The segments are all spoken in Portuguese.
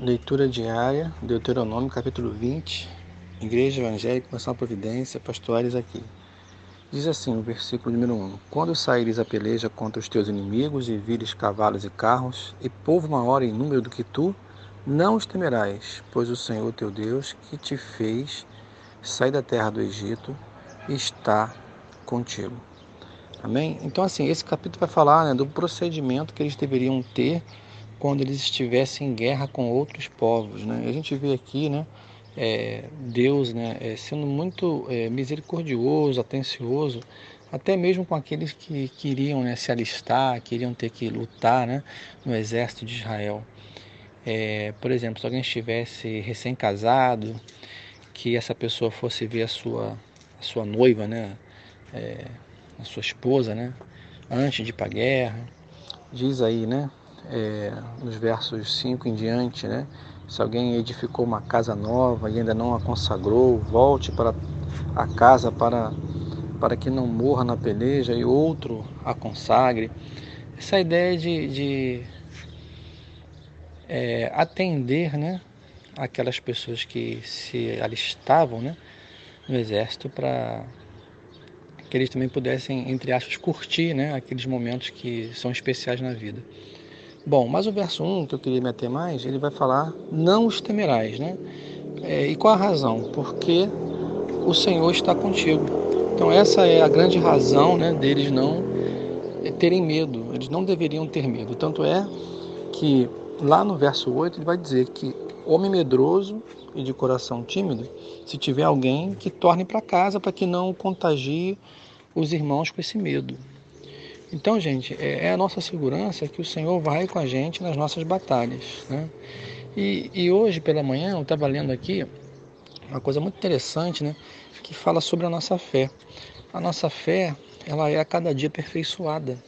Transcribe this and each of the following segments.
Leitura diária, Deuteronômio, capítulo 20, Igreja Evangélica, Nação Providência, Pastores aqui. Diz assim o versículo número 1: Quando saíres a peleja contra os teus inimigos e vires cavalos e carros, e povo maior em número do que tu, não os temerás, pois o Senhor teu Deus, que te fez sair da terra do Egito, está contigo. Amém? Então, assim, esse capítulo vai falar né, do procedimento que eles deveriam ter quando eles estivessem em guerra com outros povos. Né? A gente vê aqui né, é, Deus né, é, sendo muito é, misericordioso, atencioso, até mesmo com aqueles que queriam né, se alistar, queriam ter que lutar né, no exército de Israel. É, por exemplo, se alguém estivesse recém-casado, que essa pessoa fosse ver a sua, a sua noiva, né, é, a sua esposa, né, antes de ir para a guerra, diz aí, né, é, nos versos 5 em diante, né? Se alguém edificou uma casa nova e ainda não a consagrou, volte para a casa para, para que não morra na peleja e outro a consagre. Essa ideia de, de é, atender né, aquelas pessoas que se alistavam né, no exército para que eles também pudessem, entre aspas, curtir né, aqueles momentos que são especiais na vida. Bom, mas o verso 1, que eu queria me ater mais, ele vai falar: Não os temerás, né? É, e qual a razão? Porque o Senhor está contigo. Então, essa é a grande razão né, deles não terem medo, eles não deveriam ter medo. Tanto é que lá no verso 8 ele vai dizer que homem medroso e de coração tímido, se tiver alguém que torne para casa para que não contagie os irmãos com esse medo. Então, gente, é, é a nossa segurança que o Senhor vai com a gente nas nossas batalhas. Né? E, e hoje, pela manhã, eu estava lendo aqui uma coisa muito interessante, né? Que fala sobre a nossa fé. A nossa fé, ela é a cada dia aperfeiçoada.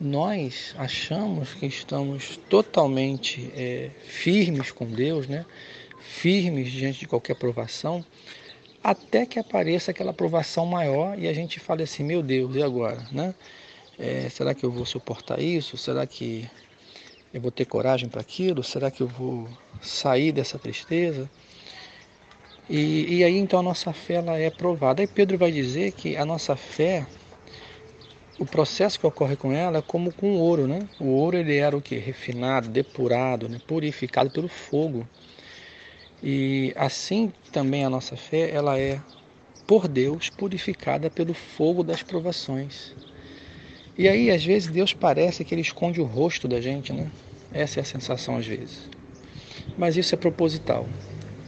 Nós achamos que estamos totalmente é, firmes com Deus, né? Firmes diante de qualquer provação, até que apareça aquela provação maior e a gente fale assim, meu Deus, e agora, né? É, será que eu vou suportar isso? Será que eu vou ter coragem para aquilo? Será que eu vou sair dessa tristeza? E, e aí então a nossa fé ela é provada. Aí Pedro vai dizer que a nossa fé, o processo que ocorre com ela é como com o ouro, né? O ouro ele era o que? Refinado, depurado, né? purificado pelo fogo. E assim também a nossa fé ela é por Deus purificada pelo fogo das provações. E aí, às vezes, Deus parece que ele esconde o rosto da gente, né? Essa é a sensação às vezes. Mas isso é proposital.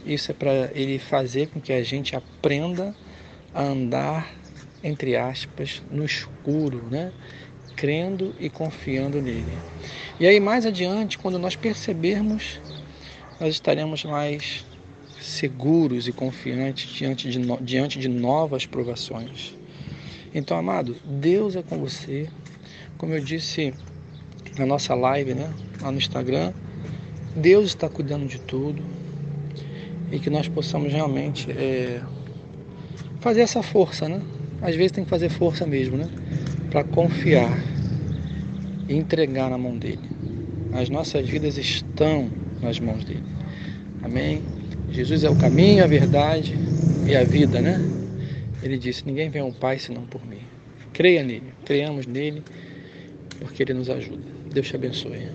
Isso é para ele fazer com que a gente aprenda a andar, entre aspas, no escuro, né? Crendo e confiando nele. E aí, mais adiante, quando nós percebermos, nós estaremos mais seguros e confiantes diante de, diante de novas provações. Então, amado, Deus é com você. Como eu disse na nossa live, né, lá no Instagram, Deus está cuidando de tudo e que nós possamos realmente é, fazer essa força, né? Às vezes tem que fazer força mesmo, né? Para confiar e entregar na mão dele. As nossas vidas estão nas mãos dele. Amém? Jesus é o caminho, a verdade e a vida, né? Ele disse: Ninguém vem ao Pai senão por mim. Creia nele, creiamos nele, porque ele nos ajuda. Deus te abençoe.